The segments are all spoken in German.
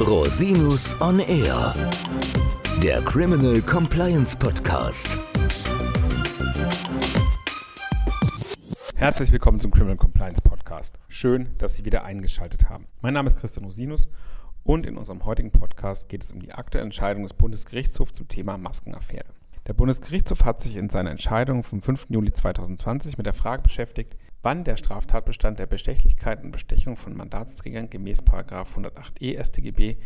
Rosinus on Air, der Criminal Compliance Podcast. Herzlich willkommen zum Criminal Compliance Podcast. Schön, dass Sie wieder eingeschaltet haben. Mein Name ist Christian Rosinus und in unserem heutigen Podcast geht es um die aktuelle Entscheidung des Bundesgerichtshofs zum Thema Maskenaffäre. Der Bundesgerichtshof hat sich in seiner Entscheidung vom 5. Juli 2020 mit der Frage beschäftigt, wann der Straftatbestand der Bestechlichkeit und Bestechung von Mandatsträgern gemäß 108e StGB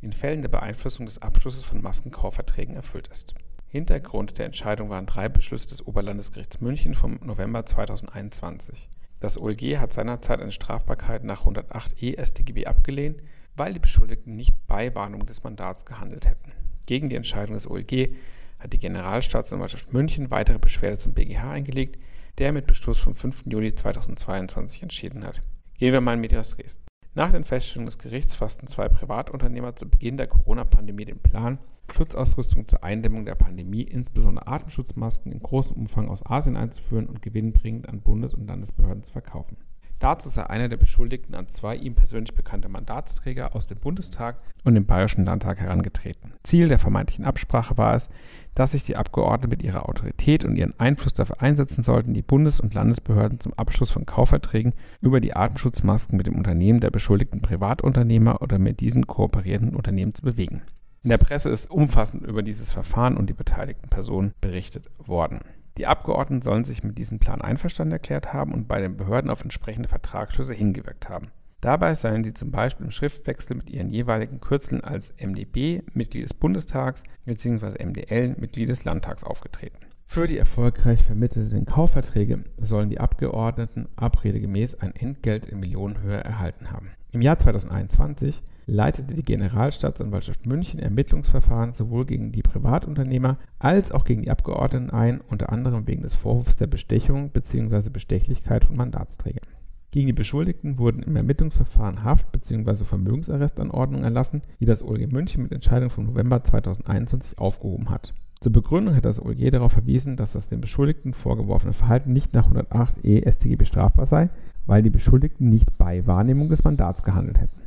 in Fällen der Beeinflussung des Abschlusses von Maskenkaufverträgen erfüllt ist. Hintergrund der Entscheidung waren drei Beschlüsse des Oberlandesgerichts München vom November 2021. Das OLG hat seinerzeit eine Strafbarkeit nach 108e StGB abgelehnt, weil die Beschuldigten nicht bei Warnung des Mandats gehandelt hätten. Gegen die Entscheidung des OLG hat die Generalstaatsanwaltschaft München weitere Beschwerde zum BGH eingelegt, der mit Beschluss vom 5. Juli 2022 entschieden hat. Gehen wir mal in Medias Res. Nach den Feststellungen des Gerichts fassten zwei Privatunternehmer zu Beginn der Corona-Pandemie den Plan, Schutzausrüstung zur Eindämmung der Pandemie, insbesondere Atemschutzmasken, in großem Umfang aus Asien einzuführen und gewinnbringend an Bundes- und Landesbehörden zu verkaufen. Dazu sei einer der Beschuldigten an zwei ihm persönlich bekannte Mandatsträger aus dem Bundestag und dem Bayerischen Landtag herangetreten. Ziel der vermeintlichen Absprache war es, dass sich die Abgeordneten mit ihrer Autorität und ihren Einfluss dafür einsetzen sollten, die Bundes- und Landesbehörden zum Abschluss von Kaufverträgen über die Atemschutzmasken mit dem Unternehmen der beschuldigten Privatunternehmer oder mit diesen kooperierenden Unternehmen zu bewegen. In der Presse ist umfassend über dieses Verfahren und die beteiligten Personen berichtet worden. Die Abgeordneten sollen sich mit diesem Plan einverstanden erklärt haben und bei den Behörden auf entsprechende Vertragsschlüsse hingewirkt haben. Dabei seien sie zum Beispiel im Schriftwechsel mit ihren jeweiligen Kürzeln als MdB, Mitglied des Bundestags, bzw. MdL, Mitglied des Landtags aufgetreten. Für die erfolgreich vermittelten Kaufverträge sollen die Abgeordneten abredegemäß ein Entgelt in Millionenhöhe erhalten haben. Im Jahr 2021 leitete die Generalstaatsanwaltschaft München Ermittlungsverfahren sowohl gegen die Privatunternehmer als auch gegen die Abgeordneten ein, unter anderem wegen des Vorwurfs der Bestechung bzw. Bestechlichkeit von Mandatsträgern. Gegen die Beschuldigten wurden im Ermittlungsverfahren Haft- bzw. Vermögensarrestanordnungen erlassen, die das OLG München mit Entscheidung vom November 2021 aufgehoben hat. Zur Begründung hat das OLG darauf verwiesen, dass das den Beschuldigten vorgeworfene Verhalten nicht nach 108 E StGB strafbar sei, weil die Beschuldigten nicht bei Wahrnehmung des Mandats gehandelt hätten.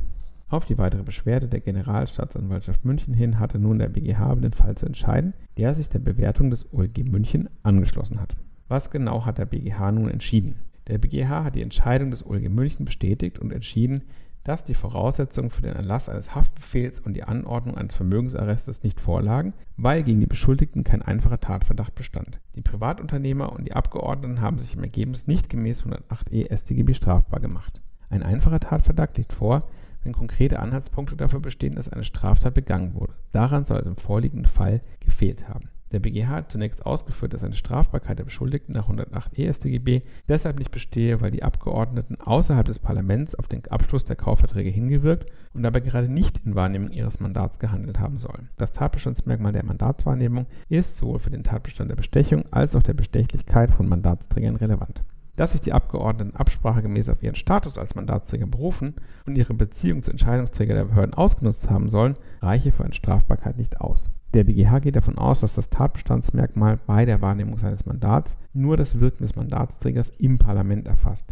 Auf die weitere Beschwerde der Generalstaatsanwaltschaft München hin hatte nun der BGH über den Fall zu entscheiden, der sich der Bewertung des OLG München angeschlossen hat. Was genau hat der BGH nun entschieden? Der BGH hat die Entscheidung des OLG München bestätigt und entschieden, dass die Voraussetzungen für den Erlass eines Haftbefehls und die Anordnung eines Vermögensarrestes nicht vorlagen, weil gegen die Beschuldigten kein einfacher Tatverdacht bestand. Die Privatunternehmer und die Abgeordneten haben sich im Ergebnis nicht gemäß 108e StGB strafbar gemacht. Ein einfacher Tatverdacht liegt vor, wenn konkrete Anhaltspunkte dafür bestehen, dass eine Straftat begangen wurde. Daran soll es im vorliegenden Fall gefehlt haben. Der BGH hat zunächst ausgeführt, dass eine Strafbarkeit der Beschuldigten nach 108 EStGB deshalb nicht bestehe, weil die Abgeordneten außerhalb des Parlaments auf den Abschluss der Kaufverträge hingewirkt und dabei gerade nicht in Wahrnehmung ihres Mandats gehandelt haben sollen. Das Tatbestandsmerkmal der Mandatswahrnehmung ist sowohl für den Tatbestand der Bestechung als auch der Bestechlichkeit von Mandatsträgern relevant dass sich die Abgeordneten absprachegemäß auf ihren Status als Mandatsträger berufen und ihre Beziehung zu Entscheidungsträgern der Behörden ausgenutzt haben sollen, reiche für eine Strafbarkeit nicht aus. Der BGH geht davon aus, dass das Tatbestandsmerkmal bei der Wahrnehmung seines Mandats nur das Wirken des Mandatsträgers im Parlament erfasst.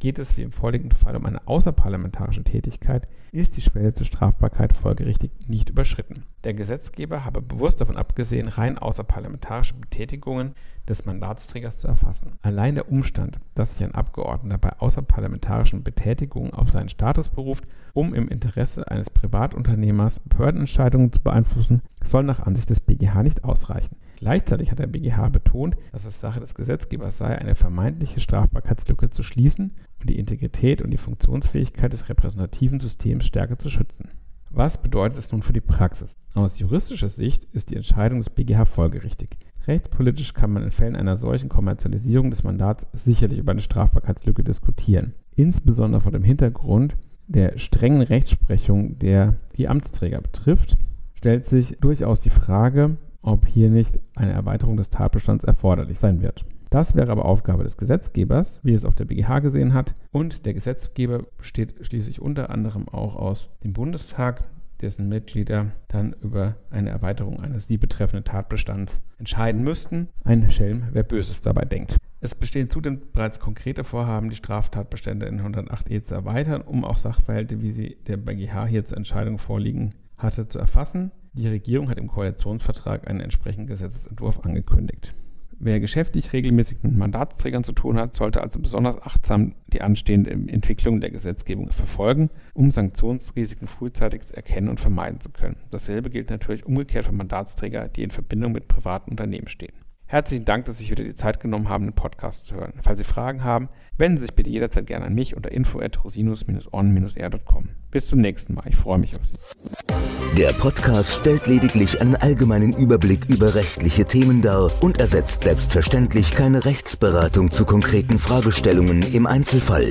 Geht es wie im vorliegenden Fall um eine außerparlamentarische Tätigkeit, ist die Schwelle zur Strafbarkeit folgerichtig nicht überschritten. Der Gesetzgeber habe bewusst davon abgesehen, rein außerparlamentarische Betätigungen des Mandatsträgers zu erfassen. Allein der Umstand, dass sich ein Abgeordneter bei außerparlamentarischen Betätigungen auf seinen Status beruft, um im Interesse eines Privatunternehmers Behördenentscheidungen zu beeinflussen, soll nach Ansicht des BGH nicht ausreichen. Gleichzeitig hat der BGH betont, dass es Sache des Gesetzgebers sei, eine vermeintliche Strafbarkeitslücke zu schließen und die Integrität und die Funktionsfähigkeit des repräsentativen Systems stärker zu schützen. Was bedeutet es nun für die Praxis? Aus juristischer Sicht ist die Entscheidung des BGH folgerichtig. Rechtspolitisch kann man in Fällen einer solchen Kommerzialisierung des Mandats sicherlich über eine Strafbarkeitslücke diskutieren. Insbesondere vor dem Hintergrund der strengen Rechtsprechung, der die Amtsträger betrifft, stellt sich durchaus die Frage, ob hier nicht eine Erweiterung des Tatbestands erforderlich sein wird. Das wäre aber Aufgabe des Gesetzgebers, wie es auch der BGH gesehen hat. Und der Gesetzgeber besteht schließlich unter anderem auch aus dem Bundestag, dessen Mitglieder dann über eine Erweiterung eines die betreffenden Tatbestands entscheiden müssten. Ein Schelm, wer Böses dabei denkt. Es bestehen zudem bereits konkrete Vorhaben, die Straftatbestände in 108e zu erweitern, um auch Sachverhalte, wie sie der BGH hier zur Entscheidung vorliegen hatte, zu erfassen. Die Regierung hat im Koalitionsvertrag einen entsprechenden Gesetzesentwurf angekündigt. Wer geschäftlich regelmäßig mit Mandatsträgern zu tun hat, sollte also besonders achtsam die anstehende Entwicklung der Gesetzgebung verfolgen, um Sanktionsrisiken frühzeitig erkennen und vermeiden zu können. Dasselbe gilt natürlich umgekehrt für Mandatsträger, die in Verbindung mit privaten Unternehmen stehen. Herzlichen Dank, dass Sie sich wieder die Zeit genommen haben, den Podcast zu hören. Falls Sie Fragen haben, wenden Sie sich bitte jederzeit gerne an mich unter info@rosinus-on-r.com. Bis zum nächsten Mal. Ich freue mich auf Sie. Der Podcast stellt lediglich einen allgemeinen Überblick über rechtliche Themen dar und ersetzt selbstverständlich keine Rechtsberatung zu konkreten Fragestellungen im Einzelfall.